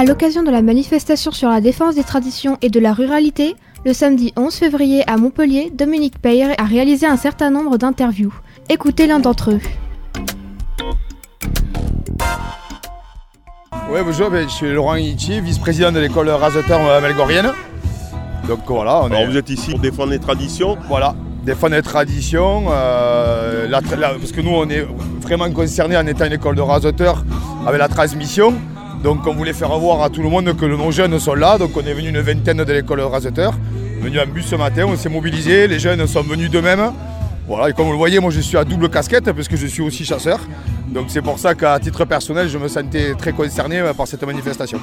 À l'occasion de la manifestation sur la défense des traditions et de la ruralité, le samedi 11 février à Montpellier, Dominique Peyre a réalisé un certain nombre d'interviews. Écoutez l'un d'entre eux. Oui, bonjour, ben, je suis Laurent Itier, vice-président de l'école Raseteur Melgorienne. Donc voilà, on Alors est, vous êtes ici pour défendre les traditions. voilà, défendre les traditions, euh, la tra- la- parce que nous on est vraiment concernés en étant une école de raseteurs avec la transmission. Donc on voulait faire voir à tout le monde que nos jeunes sont là. Donc on est venu une vingtaine de l'école de raseteurs, venu en bus ce matin, on s'est mobilisés, les jeunes sont venus d'eux-mêmes. Voilà, et comme vous le voyez, moi je suis à double casquette parce que je suis aussi chasseur. Donc c'est pour ça qu'à titre personnel, je me sentais très concerné euh, par cette manifestation.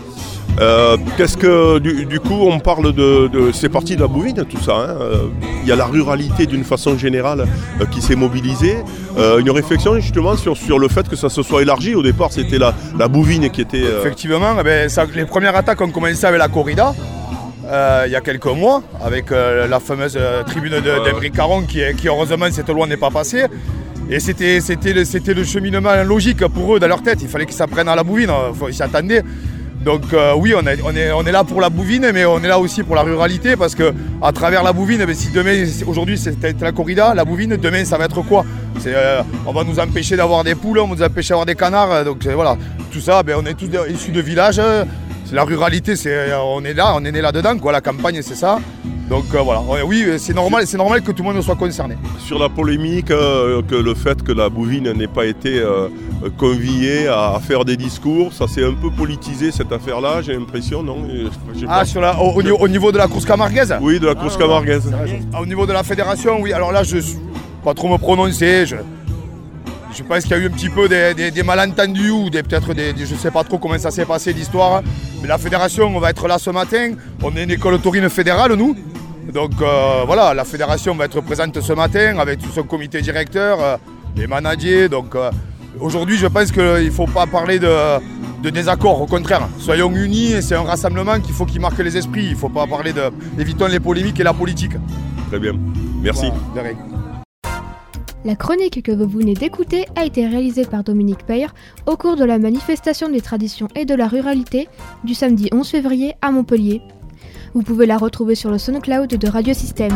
Euh, Qu'est-ce que du, du coup on parle de, de c'est parti de la bouvine tout ça. hein. Euh, Il y a la ruralité d'une façon générale qui s'est mobilisée. Euh, une réflexion justement sur, sur le fait que ça se soit élargi. Au départ c'était la, la bouvine qui était. euh, Effectivement, eh ben, ça- les premières attaques ont commencé avec la corrida. euh, il y a quelques mois, avec euh, la fameuse euh, tribune de- Ouais. d'Embry Caron qui, qui, heureusement cette loi n'est pas passée. Et c'était le, le cheminement logique pour eux dans leur tête. Il fallait qu'ils s'apprennent à la bouvine, ils s'y attendaient. Donc euh, oui, on, est- on est, on est là pour la bouvine, mais on est là aussi pour la ruralité parce que à travers la bouvine, ben, si demain, aujourd'hui c'était la corrida, la bouvine, demain ça va être quoi? Euh, On va nous empêcher d'avoir des poules, on va nous empêcher d'avoir des canards. euh, Donc voilà, tout ça, ben, on est tous issus de villages. la ruralité, on est là, on est né là-dedans. La campagne, c'est ça. Donc euh, voilà, Ouais, oui, c'est normal, c'est normal que tout le monde soit concerné. sur la polémique, euh, que le fait que la bouvine n'ait pas été euh, conviée à, faire des discours, ça s'est un peu politisé cette affaire-là, j'ai l'impression, non? Ah, pas. sur la, au, au niveau, au niveau de la course camarguaise Oui, de la course Ah, camarguaise. Ah, Au niveau de la fédération, oui. Alors là, je ne pas trop me prononcer. Je, je pense qu'il y a eu un petit peu des, des- des malentendus ou des- peut-être des, des- Je ne sais pas trop comment ça s'est passé l'histoire. Mais la fédération, on va être là ce matin. On est une école taurine fédérale, nous. Donc euh, voilà, la fédération va être présente ce matin avec tout son comité directeur, euh, les managers. Donc euh, aujourd'hui, je pense qu'il ne faut pas parler de, de désaccord. Au contraire, soyons unis. et C'est un rassemblement qu'il faut qui marque les esprits. Il ne faut pas parler de. Évitons les polémiques et la politique. Très bien. Merci. Voilà, de rien. La chronique que vous venez d'écouter a été réalisée par Dominique Peyre au cours de la manifestation des traditions et de la ruralité du samedi 11 février à Montpellier. Vous pouvez la retrouver sur le SoundCloud de Radio Système.